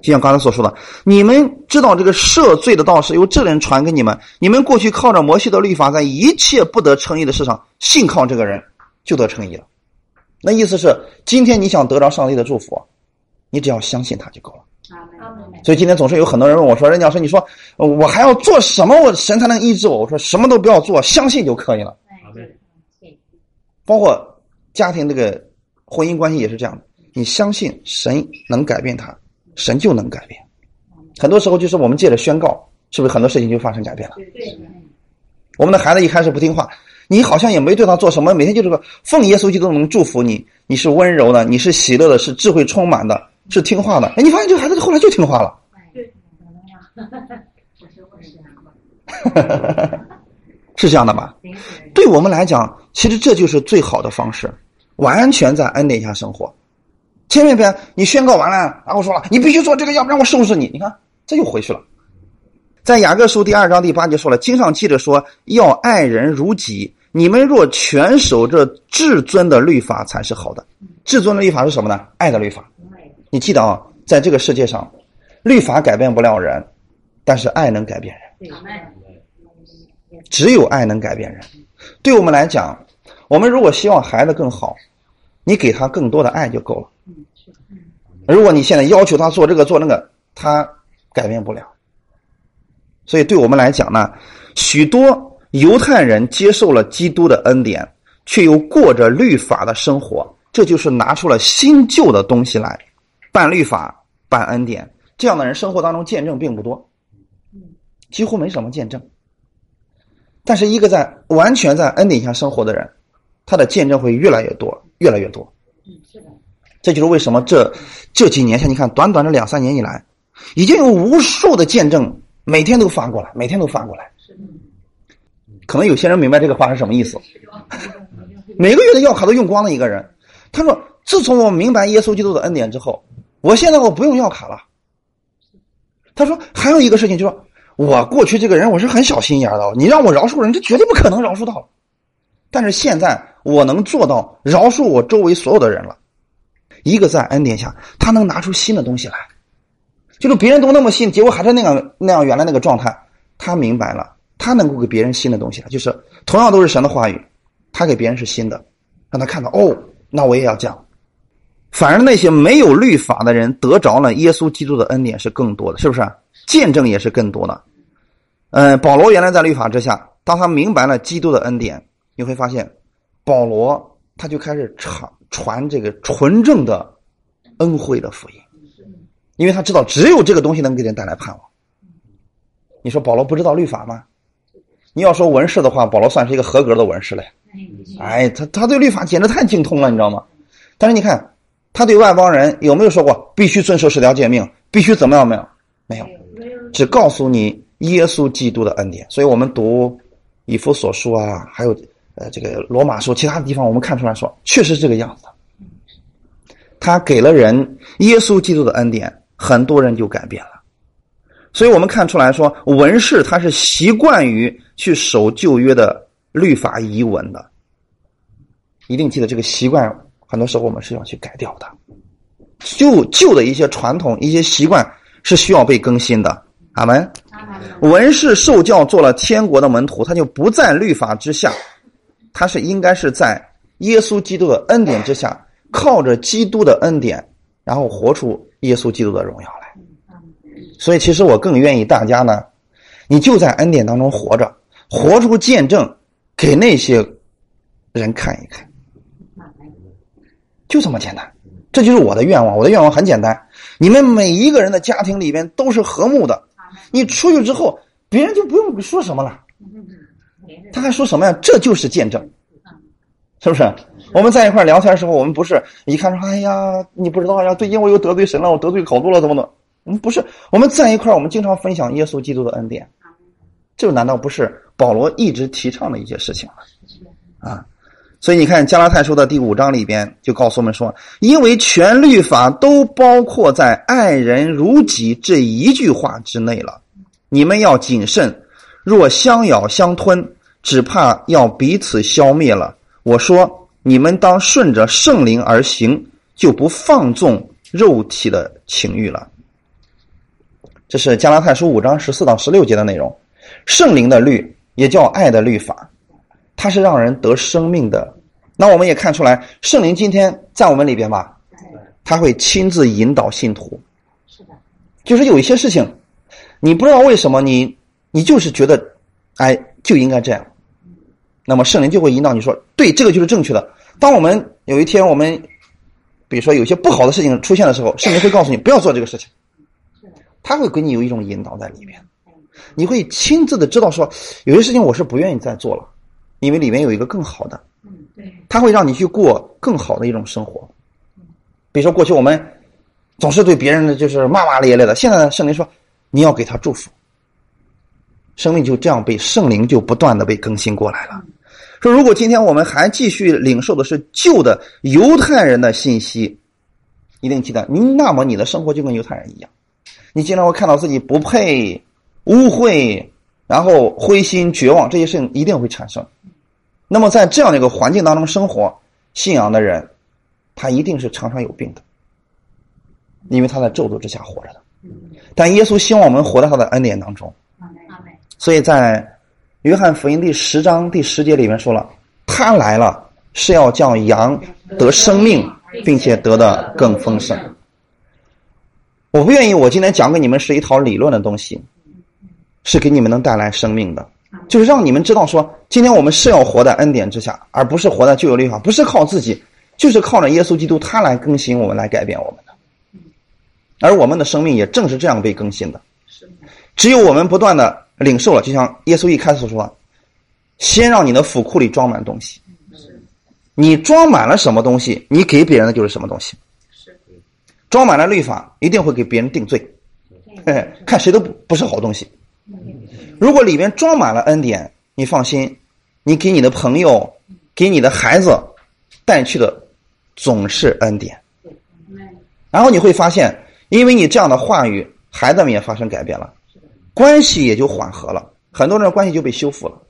就像刚才所说的，你们知道这个赦罪的道是由这人传给你们。你们过去靠着摩西的律法，在一切不得称义的事上，信靠这个人就得称义了。那意思是，今天你想得着上帝的祝福，你只要相信他就够了。所以今天总是有很多人问我说：“任教师，你说我还要做什么，我神才能医治我？”我说：“什么都不要做，相信就可以了。”包括家庭这个婚姻关系也是这样的，你相信神能改变他。神就能改变，很多时候就是我们借着宣告，是不是很多事情就发生改变了？我们的孩子一开始不听话，你好像也没对他做什么，每天就是个奉耶稣基督能祝福你，你是温柔的，你是喜乐的，是智慧充满的，是听话的。哎，你发现这个孩子后来就听话了。是这样的吧？对我们来讲，其实这就是最好的方式，完全在恩典下生活。千万别你宣告完了，然后说了你必须做这个，要不然我收拾你。你看这又回去了。在雅各书第二章第八节说了，经上记着说要爱人如己。你们若全守这至尊的律法，才是好的。至尊的律法是什么呢？爱的律法。你记得啊，在这个世界上，律法改变不了人，但是爱能改变人。只有爱能改变人。对我们来讲，我们如果希望孩子更好，你给他更多的爱就够了。如果你现在要求他做这个做那个，他改变不了。所以，对我们来讲呢，许多。犹太人接受了基督的恩典，却又过着律法的生活，这就是拿出了新旧的东西来办律法、办恩典。这样的人生活当中见证并不多，几乎没什么见证。但是一个在完全在恩典下生活的人，他的见证会越来越多，越来越多。嗯，是的这就是为什么这这几年，像你看，短短的两三年以来，已经有无数的见证每天都发过来，每天都发过来。可能有些人明白这个话是什么意思。每个月的药卡都用光了一个人，他说：“自从我明白耶稣基督的恩典之后，我现在我不用药卡了。”他说：“还有一个事情，就是说我过去这个人我是很小心眼的，你让我饶恕人，这绝对不可能饶恕到。但是现在我能做到饶恕我周围所有的人了。一个在恩典下，他能拿出新的东西来，就是别人都那么信，结果还是那样那样原来那个状态，他明白了。”他能够给别人新的东西了，就是同样都是神的话语，他给别人是新的，让他看到哦，那我也要这样。反而那些没有律法的人得着了耶稣基督的恩典是更多的，是不是？见证也是更多的。嗯，保罗原来在律法之下，当他明白了基督的恩典，你会发现，保罗他就开始传传这个纯正的恩惠的福音，因为他知道只有这个东西能给人带来盼望。你说保罗不知道律法吗？你要说文士的话，保罗算是一个合格的文士了。哎，他他对律法简直太精通了，你知道吗？但是你看，他对外邦人有没有说过必须遵守十条诫命，必须怎么样？没有，没有，只告诉你耶稣基督的恩典。所以我们读以弗所书啊，还有呃这个罗马书，其他的地方我们看出来说，确实这个样子。他给了人耶稣基督的恩典，很多人就改变了。所以我们看出来说，文士他是习惯于去守旧约的律法遗文的，一定记得这个习惯，很多时候我们是要去改掉的。旧旧的一些传统、一些习惯是需要被更新的。阿门。文士受教做了天国的门徒，他就不在律法之下，他是应该是在耶稣基督的恩典之下，靠着基督的恩典，然后活出耶稣基督的荣耀来。所以，其实我更愿意大家呢，你就在恩典当中活着，活出见证，给那些人看一看，就这么简单。这就是我的愿望。我的愿望很简单：你们每一个人的家庭里边都是和睦的。你出去之后，别人就不用说什么了，他还说什么呀？这就是见证，是不是？我们在一块聊天的时候，我们不是一看说：“哎呀，你不知道呀，最近我又得罪神了，我得罪好多了，怎么的？”嗯，不是，我们在一块儿，我们经常分享耶稣基督的恩典，这难道不是保罗一直提倡的一些事情吗？啊，所以你看加拉太书的第五章里边就告诉我们说，因为全律法都包括在“爱人如己”这一句话之内了，你们要谨慎，若相咬相吞，只怕要彼此消灭了。我说，你们当顺着圣灵而行，就不放纵肉体的情欲了。这是加拉太书五章十四到十六节的内容，圣灵的律也叫爱的律法，它是让人得生命的。那我们也看出来，圣灵今天在我们里边吧，他会亲自引导信徒。是的，就是有一些事情，你不知道为什么，你你就是觉得，哎，就应该这样。那么圣灵就会引导你说，对，这个就是正确的。当我们有一天我们，比如说有些不好的事情出现的时候，圣灵会告诉你不要做这个事情。他会给你有一种引导在里面，你会亲自的知道说，有些事情我是不愿意再做了，因为里面有一个更好的。他会让你去过更好的一种生活。比如说过去我们总是对别人的就是骂骂咧咧的，现在呢，圣灵说你要给他祝福，生命就这样被圣灵就不断的被更新过来了。说如果今天我们还继续领受的是旧的犹太人的信息，一定记得，你那么你的生活就跟犹太人一样，你经常会看到自己不配、污秽，然后灰心绝望，这些事情一定会产生。那么在这样的一个环境当中生活，信仰的人，他一定是常常有病的，因为他在咒诅之下活着的。但耶稣希望我们活在他的恩典当中，所以在约翰福音第十章第十节里面说了，他来了是要叫羊得生命，并且得的更丰盛。我不愿意，我今天讲给你们是一套理论的东西，是给你们能带来生命的，就是让你们知道说，今天我们是要活在恩典之下，而不是活在旧有律法，不是靠自己，就是靠着耶稣基督，他来更新我们，来改变我们的。而我们的生命也正是这样被更新的。只有我们不断的领受了，就像耶稣一开始说：“先让你的府库里装满东西。”你装满了什么东西，你给别人的就是什么东西。装满了律法，一定会给别人定罪。看谁都不不是好东西。如果里面装满了恩典，你放心，你给你的朋友、给你的孩子带去的总是恩典。然后你会发现。因为你这样的话语，孩子们也发生改变了，关系也就缓和了，很多人的关系就被修复了。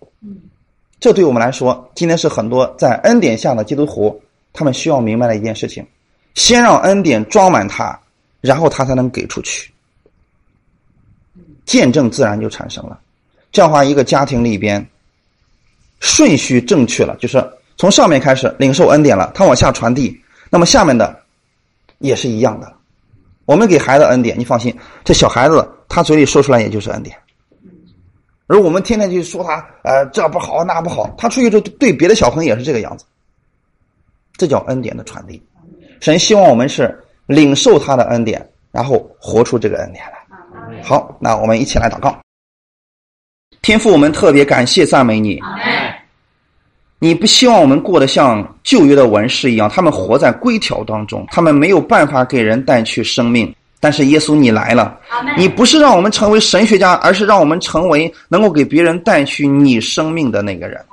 这对我们来说，今天是很多在恩典下的基督徒，他们需要明白的一件事情：先让恩典装满他，然后他才能给出去，见证自然就产生了。这样的话，一个家庭里边顺序正确了，就是从上面开始领受恩典了，他往下传递，那么下面的也是一样的。我们给孩子恩典，你放心，这小孩子他嘴里说出来也就是恩典。而我们天天去说他，呃，这不好那不好，他出去之后对别的小朋友也是这个样子。这叫恩典的传递。神希望我们是领受他的恩典，然后活出这个恩典来。好，那我们一起来祷告。天父，我们特别感谢赞美你。你不希望我们过得像旧约的文士一样，他们活在规条当中，他们没有办法给人带去生命。但是耶稣，你来了，你不是让我们成为神学家，而是让我们成为能够给别人带去你生命的那个人。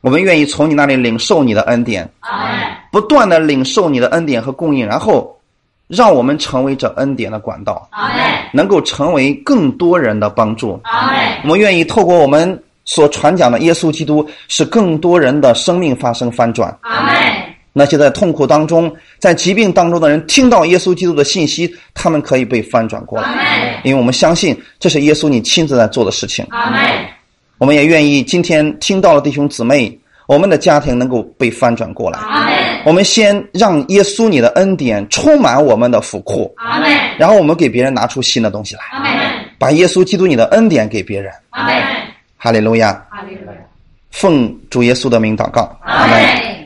我们愿意从你那里领受你的恩典，不断的领受你的恩典和供应，然后让我们成为这恩典的管道，能够成为更多人的帮助。我们愿意透过我们。所传讲的耶稣基督，使更多人的生命发生翻转。那些在痛苦当中、在疾病当中的人，听到耶稣基督的信息，他们可以被翻转过来。因为我们相信，这是耶稣你亲自在做的事情。我们也愿意今天听到了弟兄姊妹，我们的家庭能够被翻转过来。我们先让耶稣你的恩典充满我们的府库。然后我们给别人拿出新的东西来。把耶稣基督你的恩典给别人。哈利路亚！哈利路亚！奉主耶稣的名祷告，阿门。